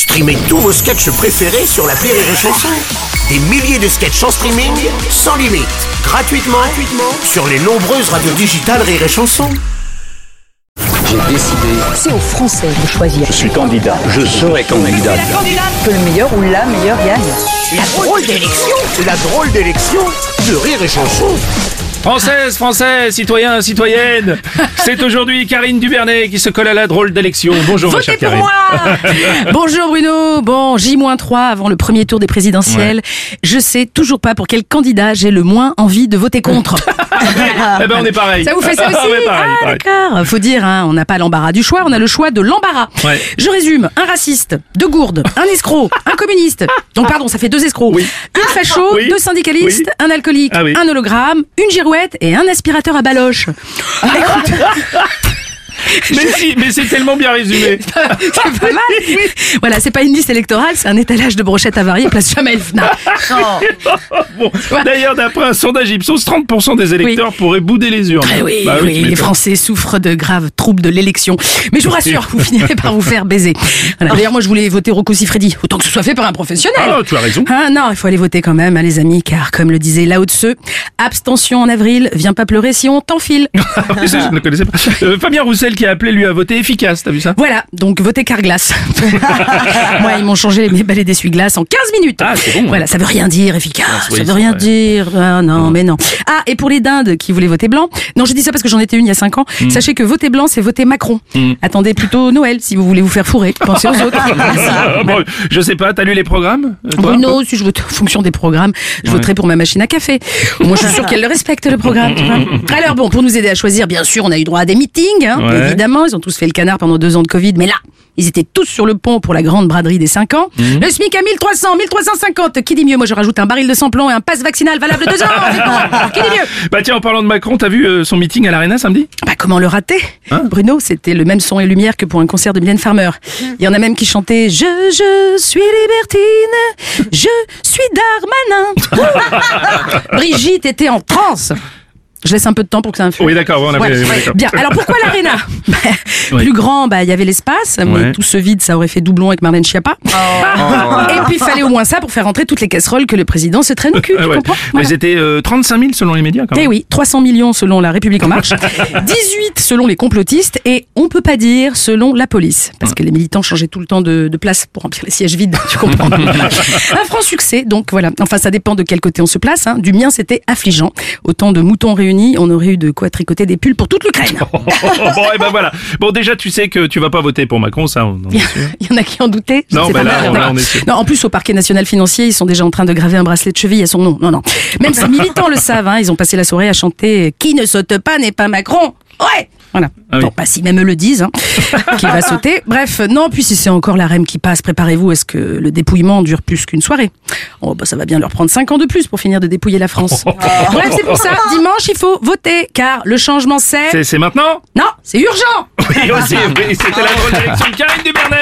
Streamez tous vos sketchs préférés sur la Rire et Chanson. Des milliers de sketchs en streaming, sans limite, gratuitement, gratuitement sur les nombreuses radios digitales Rire et Chanson. J'ai décidé, C'est aux Français de choisir. je suis candidat, je serai candidat. Que le meilleur ou la meilleure gagne. La drôle d'élection, la drôle d'élection de Rire et Chanson. Françaises, Français, citoyens, citoyennes, c'est aujourd'hui Karine Dubernet qui se colle à la drôle d'élection. Bonjour ma Votez chère pour Karine. moi Bonjour Bruno Bon, J-3 avant le premier tour des présidentielles. Je sais toujours pas pour quel candidat j'ai le moins envie de voter contre. Eh ben on est pareil. Ça vous fait ça aussi Ah ouais, pareil, Ah, d'accord. Faut dire, hein, on n'a pas l'embarras du choix, on a le choix de l'embarras. Ouais. Je résume. Un raciste, deux gourdes, un escroc, un communiste. Donc pardon, ça fait deux escrocs. Oui. Un facho, Oui. deux syndicalistes, Oui. un alcoolique, Ah un hologramme, une et un aspirateur à baloche. Écoute, Mais si, mais c'est tellement bien résumé. c'est pas mal. Voilà, c'est pas une liste électorale, c'est un étalage de brochettes avariées place Fna. Bon, D'ailleurs, d'après un sondage Ipsos, 30% des électeurs pourraient bouder les urnes. Ah oui, Bah oui, tu les. Français souffrent de graves troubles de l'élection. Mais je vous rassure, vous finirez par vous faire baiser. Voilà. D'ailleurs, moi, je voulais voter Rocco Siffredi. Autant que ce soit fait par un professionnel. Ah, tu as raison. Ah non, il faut aller voter quand même, hein, les amis, car comme le disait Lao Tse, abstention en avril, viens pas pleurer si on t'enfile. Ça, je ne connaissais pas. Euh, Fabien Roussel qui a appelé lui à voter efficace, t'as vu ça Voilà, donc votez Carglass. Moi, ils m'ont changé mes balais d'essuie-glace en 15 minutes. Ah, c'est bon, hein. Voilà, ça veut rien dire, efficace. oui, ça veut rien vrai. dire. Ah, non, mais non. Ah, et pour les dindes qui voulaient voter blanc, non, je dis ça parce que j'en étais une il y a 5 ans. Hmm. Sachez que voter blanc, c'est voter Macron. Attendez plutôt Noël si vous voulez vous faire fourrer. Pensez aux autres. Ah, bon, Je sais pas, t'as lu les programmes euh, Bruno, si je vote en fonction des programmes, je voterai pour ma machine à café. Moi, je suis sûre qu'elle le respecte, le programme. tu vois. Alors bon, pour nous aider à choisir, bien sûr, on a eu droit à des meetings, hein, Ouais. Évidemment. Ils ont tous fait le canard pendant deux ans de Covid, mais là, ils étaient tous sur le pont pour la grande braderie des 5 ans. Mhm. Le SMIC à 1300, 1350. Qui dit mieux? Moi, je rajoute un baril de sans-plomb et un passe vaccinal valable deux ans. Qui dit mieux? Bah tiens, en parlant de Macron, t'as vu euh, son meeting à l'Arena samedi? Bah, comment le rater? Hein? Bruno, c'était le même son et lumière que pour un concert de Mylène Farmer. Il y en a même qui chantaient Je, je suis libertine, je suis Darmanin. Brigitte était en transe. Je laisse un peu de temps pour que ça influe. Oui, d'accord, on avait- Ouais. oui, d'accord. Bien. Alors pourquoi l'aréna Bah, Oui. Plus grand, bah il y avait l'espace, mais Ouais. tout ce vide, ça aurait fait doublon avec Marlène Schiappa. Et puis il fallait au moins ça pour faire rentrer toutes les casseroles que le président se traîne au cul. Tu ouais. comprends Mais c'était euh, 35 000 selon les médias quand Eh même. oui, 300 millions selon la République en marche, 18 selon les complotistes et on peut pas dire selon la police parce que les militants changeaient tout le temps de, de place pour remplir les sièges vides, tu comprends Un franc succès, donc voilà. Enfin, ça dépend de quel côté on se place. hein. Du mien, c'était affligeant. Autant de moutons réunis, on aurait eu de quoi tricoter des pulls pour toute l'Ukraine. bon, et ben voilà. Bon, déjà, tu sais que tu vas pas voter pour Macron, ça, on en est sûr. Il y en a qui en doutaient. Non, pas là, on- là, on est sûr. Non, en plus, au parquet national financier, ils sont déjà en train de graver un bracelet de cheville à son nom. Non, non. Même ces militants le savent, hein, ils ont passé la soirée à chanter Qui ne saute pas n'est pas Macron. Ouais. Voilà. Ah oui. Bon, pas si même eux le disent, hein, qu'il va sauter. Bref, non, puis si c'est encore la REM qui passe, préparez-vous à ce que le dépouillement dure plus qu'une soirée. Oh, bah, ça va bien leur prendre 5 ans de plus pour finir de dépouiller la France. Bref, c'est pour ça, dimanche, il faut voter, car le changement c'est... C'est- maintenant? Non, c'est urgent Oui, aussi, oui, c'était la d'élection de Karine Dubernet.